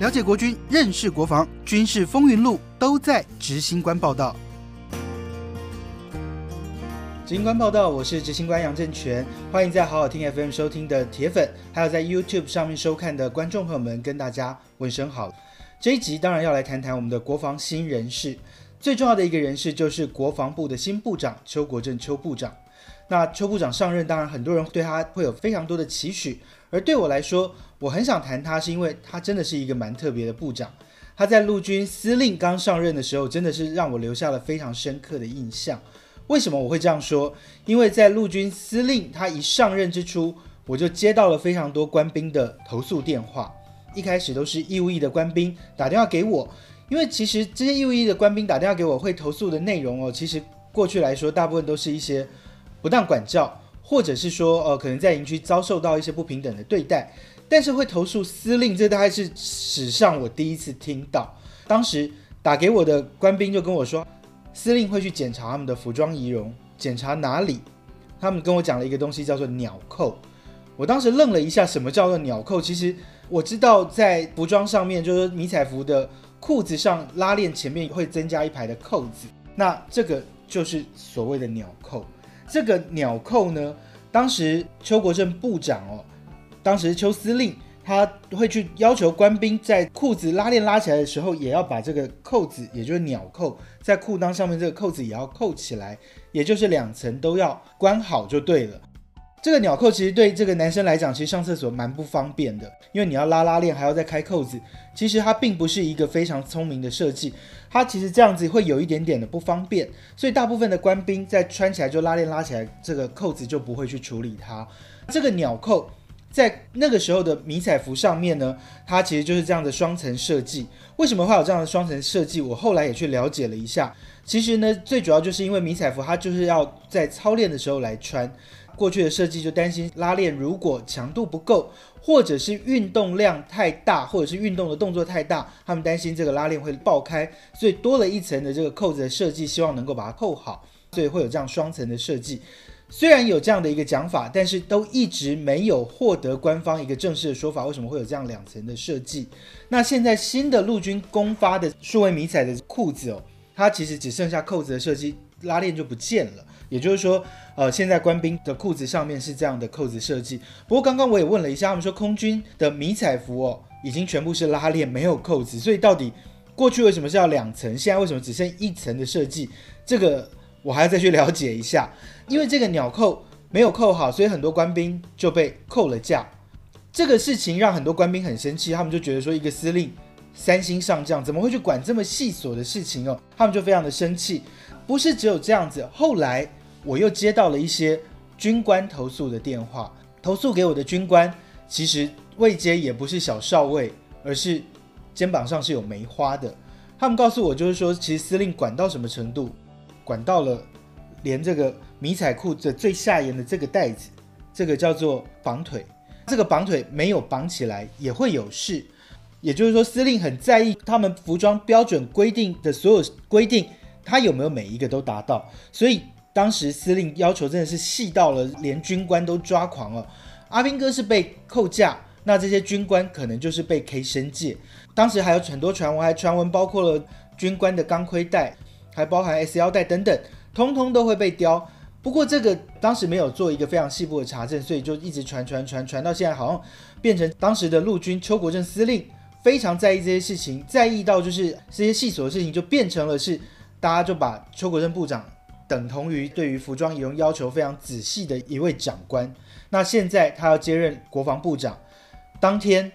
了解国军，认识国防，军事风云录都在执行官报道。执行官报道，我是执行官杨正全，欢迎在好好听 FM 收听的铁粉，还有在 YouTube 上面收看的观众朋友们，跟大家问声好。这一集当然要来谈谈我们的国防新人事，最重要的一个人事就是国防部的新部长邱国正邱部长。那邱部长上任，当然很多人对他会有非常多的期许，而对我来说，我很想谈他，是因为他真的是一个蛮特别的部长。他在陆军司令刚上任的时候，真的是让我留下了非常深刻的印象。为什么我会这样说？因为在陆军司令他一上任之初，我就接到了非常多官兵的投诉电话。一开始都是义务役的官兵打电话给我，因为其实这些义务役的官兵打电话给我会投诉的内容哦，其实过去来说大部分都是一些不当管教，或者是说呃可能在营区遭受到一些不平等的对待，但是会投诉司令，这大概是史上我第一次听到。当时打给我的官兵就跟我说。司令会去检查他们的服装仪容，检查哪里？他们跟我讲了一个东西，叫做鸟扣。我当时愣了一下，什么叫做鸟扣？其实我知道，在服装上面，就是迷彩服的裤子上拉链前面会增加一排的扣子，那这个就是所谓的鸟扣。这个纽扣呢，当时邱国正部长哦，当时邱司令。他会去要求官兵在裤子拉链拉起来的时候，也要把这个扣子，也就是鸟扣，在裤裆上面这个扣子也要扣起来，也就是两层都要关好就对了。这个纽扣其实对这个男生来讲，其实上厕所蛮不方便的，因为你要拉拉链还要再开扣子，其实它并不是一个非常聪明的设计，它其实这样子会有一点点的不方便，所以大部分的官兵在穿起来就拉链拉起来，这个扣子就不会去处理它。这个纽扣。在那个时候的迷彩服上面呢，它其实就是这样的双层设计。为什么会有这样的双层设计？我后来也去了解了一下。其实呢，最主要就是因为迷彩服它就是要在操练的时候来穿。过去的设计就担心拉链如果强度不够，或者是运动量太大，或者是运动的动作太大，他们担心这个拉链会爆开，所以多了一层的这个扣子的设计，希望能够把它扣好，所以会有这样双层的设计。虽然有这样的一个讲法，但是都一直没有获得官方一个正式的说法。为什么会有这样两层的设计？那现在新的陆军公发的数位迷彩的裤子哦，它其实只剩下扣子的设计，拉链就不见了。也就是说，呃，现在官兵的裤子上面是这样的扣子设计。不过刚刚我也问了一下，他们说空军的迷彩服哦，已经全部是拉链，没有扣子。所以到底过去为什么是要两层？现在为什么只剩一层的设计？这个。我还要再去了解一下，因为这个鸟扣没有扣好，所以很多官兵就被扣了价。这个事情让很多官兵很生气，他们就觉得说，一个司令三星上将怎么会去管这么细琐的事情哦？他们就非常的生气。不是只有这样子，后来我又接到了一些军官投诉的电话，投诉给我的军官其实位阶也不是小少尉，而是肩膀上是有梅花的。他们告诉我，就是说，其实司令管到什么程度？管到了，连这个迷彩裤的最下沿的这个带子，这个叫做绑腿，这个绑腿没有绑起来也会有事。也就是说，司令很在意他们服装标准规定的所有规定，他有没有每一个都达到。所以当时司令要求真的是细到了，连军官都抓狂了。阿兵哥是被扣价，那这些军官可能就是被 K 升界。当时还有很多传闻，还传闻包括了军官的钢盔带。还包含 S 腰带等等，通通都会被雕。不过这个当时没有做一个非常细部的查证，所以就一直传传传传到现在，好像变成当时的陆军邱国正司令非常在意这些事情，在意到就是这些细琐的事情，就变成了是大家就把邱国正部长等同于对于服装仪容要求非常仔细的一位长官。那现在他要接任国防部长，当天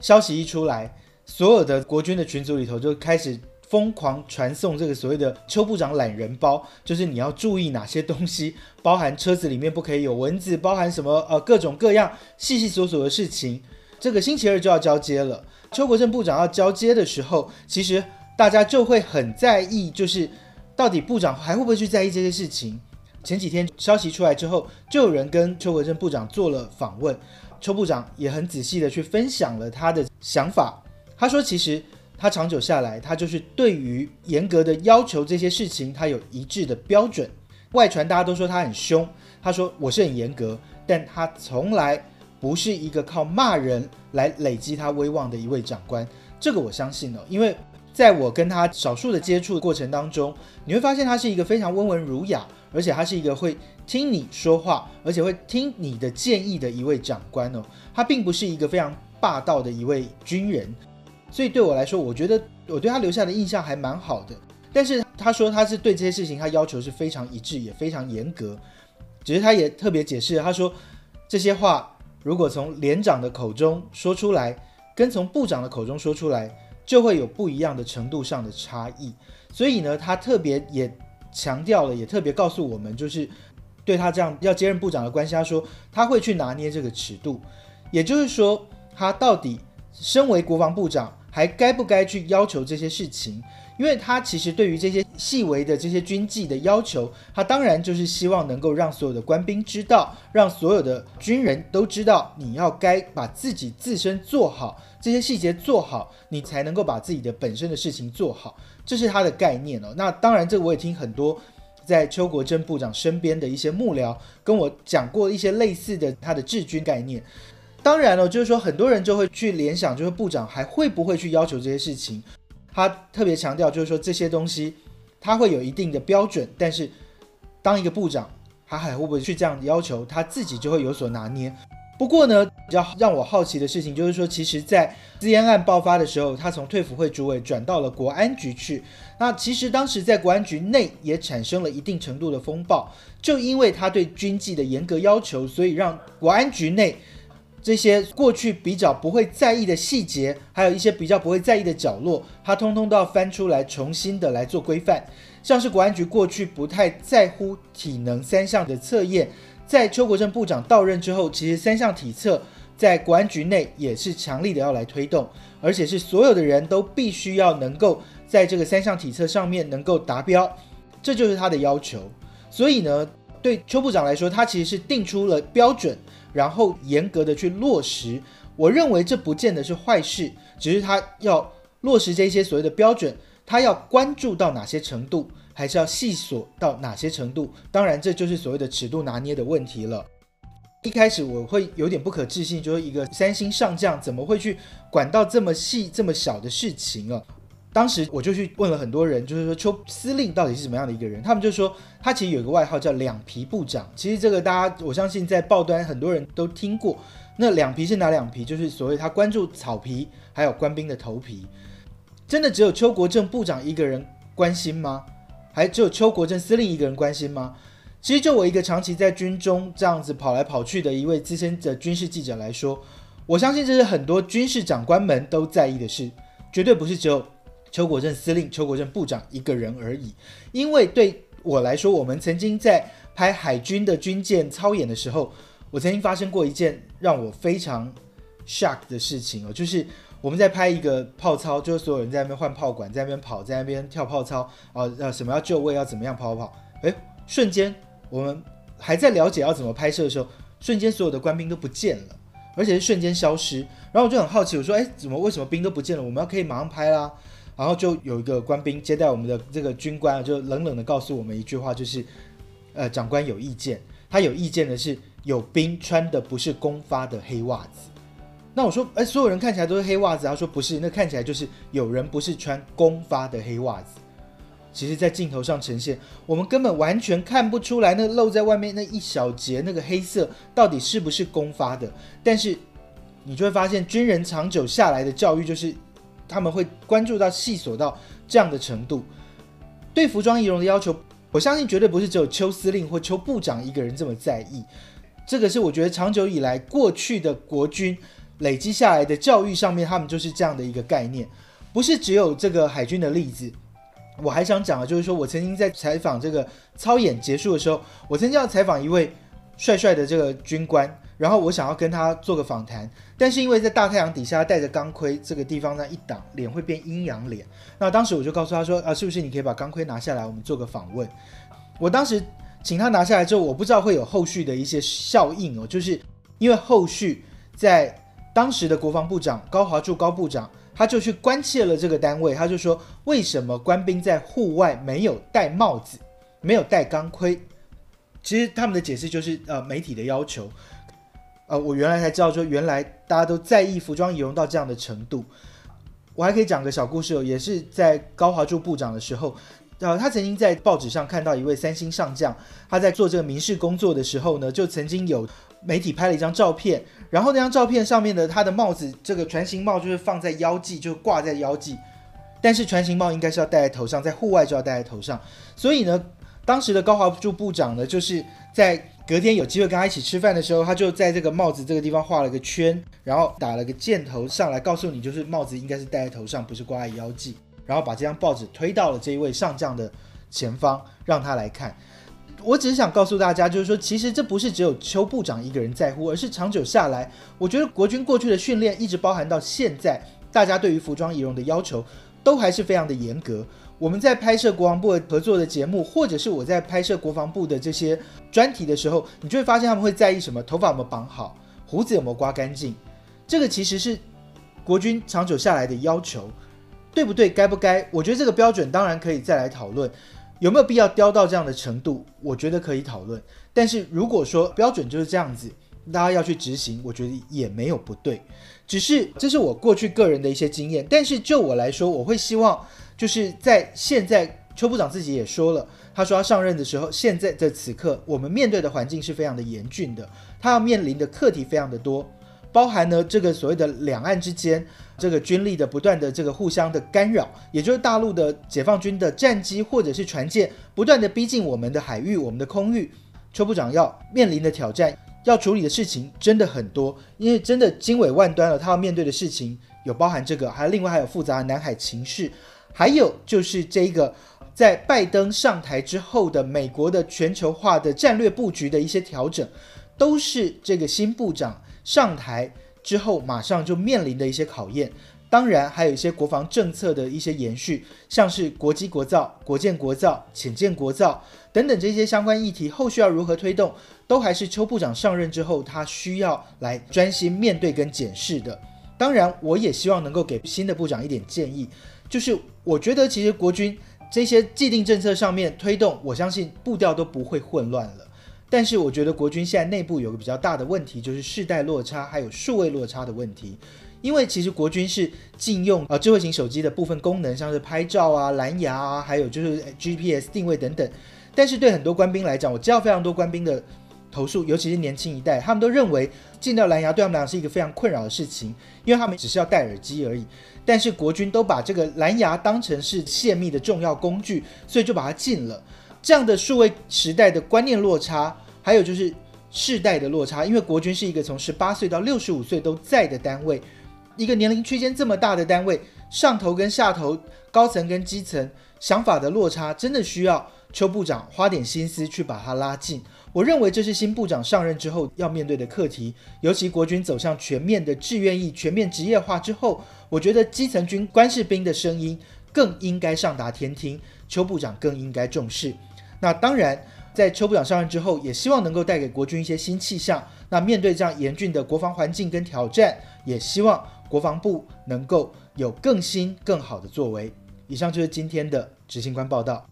消息一出来，所有的国军的群组里头就开始。疯狂传送这个所谓的邱部长懒人包，就是你要注意哪些东西，包含车子里面不可以有蚊子，包含什么呃各种各样细细琐琐的事情。这个星期二就要交接了，邱国正部长要交接的时候，其实大家就会很在意，就是到底部长还会不会去在意这些事情。前几天消息出来之后，就有人跟邱国正部长做了访问，邱部长也很仔细的去分享了他的想法。他说，其实。他长久下来，他就是对于严格的要求这些事情，他有一致的标准。外传大家都说他很凶，他说我是很严格，但他从来不是一个靠骂人来累积他威望的一位长官。这个我相信哦，因为在我跟他少数的接触过程当中，你会发现他是一个非常温文儒雅，而且他是一个会听你说话，而且会听你的建议的一位长官哦。他并不是一个非常霸道的一位军人，所以对我来说，我觉得我对他留下的印象还蛮好的。但是他说他是对这些事情他要求是非常一致，也非常严格。只是他也特别解释，他说这些话如果从连长的口中说出来，跟从部长的口中说出来，就会有不一样的程度上的差异。所以呢，他特别也强调了，也特别告诉我们，就是对他这样要接任部长的关系，他说他会去拿捏这个尺度。也就是说，他到底身为国防部长，还该不该去要求这些事情？因为他其实对于这些细微的这些军纪的要求，他当然就是希望能够让所有的官兵知道，让所有的军人都知道，你要该把自己自身做好，这些细节做好，你才能够把自己的本身的事情做好，这是他的概念哦。那当然，这个我也听很多在邱国正部长身边的一些幕僚跟我讲过一些类似的他的治军概念。当然了，就是说很多人就会去联想，就是部长还会不会去要求这些事情？他特别强调，就是说这些东西他会有一定的标准，但是当一个部长，他还会不会去这样要求，他自己就会有所拿捏。不过呢，比较让我好奇的事情就是说，其实，在资烟案爆发的时候，他从退辅会主委转到了国安局去。那其实当时在国安局内也产生了一定程度的风暴，就因为他对军纪的严格要求，所以让国安局内。这些过去比较不会在意的细节，还有一些比较不会在意的角落，他通通都要翻出来，重新的来做规范。像是国安局过去不太在乎体能三项的测验，在邱国正部长到任之后，其实三项体测在国安局内也是强力的要来推动，而且是所有的人都必须要能够在这个三项体测上面能够达标，这就是他的要求。所以呢，对邱部长来说，他其实是定出了标准。然后严格的去落实，我认为这不见得是坏事，只是他要落实这些所谓的标准，他要关注到哪些程度，还是要细锁到哪些程度？当然，这就是所谓的尺度拿捏的问题了。一开始我会有点不可置信，就是一个三星上将怎么会去管到这么细、这么小的事情啊？当时我就去问了很多人，就是说邱司令到底是什么样的一个人？他们就说他其实有一个外号叫两皮部长。其实这个大家我相信在报端很多人都听过。那两皮是哪两皮？就是所谓他关注草皮，还有官兵的头皮。真的只有邱国正部长一个人关心吗？还只有邱国正司令一个人关心吗？其实就我一个长期在军中这样子跑来跑去的一位资深的军事记者来说，我相信这是很多军事长官们都在意的事，绝对不是只有。邱国正司令、邱国正部长一个人而已，因为对我来说，我们曾经在拍海军的军舰操演的时候，我曾经发生过一件让我非常 shock 的事情哦，就是我们在拍一个炮操，就是所有人在那边换炮管，在那边跑，在那边跳炮操啊，呃，什么要就位，要怎么样跑跑，哎，瞬间我们还在了解要怎么拍摄的时候，瞬间所有的官兵都不见了，而且是瞬间消失，然后我就很好奇，我说，哎，怎么为什么兵都不见了？我们要可以马上拍啦。然后就有一个官兵接待我们的这个军官，就冷冷的告诉我们一句话，就是，呃，长官有意见，他有意见的是有兵穿的不是公发的黑袜子。那我说，哎，所有人看起来都是黑袜子，他说不是，那看起来就是有人不是穿公发的黑袜子。其实，在镜头上呈现，我们根本完全看不出来，那露在外面那一小节那个黑色到底是不是公发的。但是，你就会发现，军人长久下来的教育就是。他们会关注到细琐到这样的程度，对服装仪容的要求，我相信绝对不是只有邱司令或邱部长一个人这么在意。这个是我觉得长久以来过去的国军累积下来的教育上面，他们就是这样的一个概念，不是只有这个海军的例子。我还想讲的就是说我曾经在采访这个操演结束的时候，我曾经要采访一位帅帅的这个军官。然后我想要跟他做个访谈，但是因为在大太阳底下戴着钢盔，这个地方呢一挡，脸会变阴阳脸。那当时我就告诉他说：“啊，是不是你可以把钢盔拿下来，我们做个访问？”我当时请他拿下来之后，我不知道会有后续的一些效应哦，就是因为后续在当时的国防部长高华柱高部长，他就去关切了这个单位，他就说：“为什么官兵在户外没有戴帽子，没有戴钢盔？”其实他们的解释就是呃媒体的要求。呃，我原来才知道，说原来大家都在意服装仪容到这样的程度。我还可以讲个小故事哦，也是在高华柱部长的时候，呃，他曾经在报纸上看到一位三星上将，他在做这个民事工作的时候呢，就曾经有媒体拍了一张照片，然后那张照片上面的他的帽子，这个船型帽就是放在腰际，就挂在腰际，但是船型帽应该是要戴在头上，在户外就要戴在头上，所以呢，当时的高华柱部长呢，就是在。隔天有机会跟他一起吃饭的时候，他就在这个帽子这个地方画了个圈，然后打了个箭头上来，告诉你就是帽子应该是戴在头上，不是挂在腰际。然后把这张报纸推到了这一位上将的前方，让他来看。我只是想告诉大家，就是说，其实这不是只有邱部长一个人在乎，而是长久下来，我觉得国军过去的训练一直包含到现在，大家对于服装仪容的要求都还是非常的严格。我们在拍摄国防部合作的节目，或者是我在拍摄国防部的这些专题的时候，你就会发现他们会在意什么？头发有没有绑好，胡子有没有刮干净？这个其实是国军长久下来的要求，对不对？该不该？我觉得这个标准当然可以再来讨论，有没有必要雕到这样的程度？我觉得可以讨论。但是如果说标准就是这样子，大家要去执行，我觉得也没有不对。只是这是我过去个人的一些经验，但是就我来说，我会希望。就是在现在，邱部长自己也说了，他说他上任的时候，现在的此刻，我们面对的环境是非常的严峻的，他要面临的课题非常的多，包含呢这个所谓的两岸之间这个军力的不断的这个互相的干扰，也就是大陆的解放军的战机或者是船舰不断的逼近我们的海域、我们的空域，邱部长要面临的挑战、要处理的事情真的很多，因为真的经纬万端了，他要面对的事情有包含这个，还有另外还有复杂的南海情势。还有就是这个，在拜登上台之后的美国的全球化的战略布局的一些调整，都是这个新部长上台之后马上就面临的一些考验。当然，还有一些国防政策的一些延续，像是国机国造、国建国造、浅建国造等等这些相关议题，后续要如何推动，都还是邱部长上任之后他需要来专心面对跟检视的。当然，我也希望能够给新的部长一点建议。就是我觉得，其实国军这些既定政策上面推动，我相信步调都不会混乱了。但是我觉得国军现在内部有个比较大的问题，就是世代落差还有数位落差的问题。因为其实国军是禁用呃智慧型手机的部分功能，像是拍照啊、蓝牙啊，还有就是 GPS 定位等等。但是对很多官兵来讲，我知道非常多官兵的投诉，尤其是年轻一代，他们都认为禁掉蓝牙对他们来讲是一个非常困扰的事情，因为他们只是要戴耳机而已。但是国军都把这个蓝牙当成是泄密的重要工具，所以就把它禁了。这样的数位时代的观念落差，还有就是世代的落差，因为国军是一个从十八岁到六十五岁都在的单位，一个年龄区间这么大的单位，上头跟下头、高层跟基层想法的落差，真的需要邱部长花点心思去把它拉近。我认为这是新部长上任之后要面对的课题，尤其国军走向全面的志愿役、全面职业化之后，我觉得基层军官士兵的声音更应该上达天听，邱部长更应该重视。那当然，在邱部长上任之后，也希望能够带给国军一些新气象。那面对这样严峻的国防环境跟挑战，也希望国防部能够有更新更好的作为。以上就是今天的执行官报道。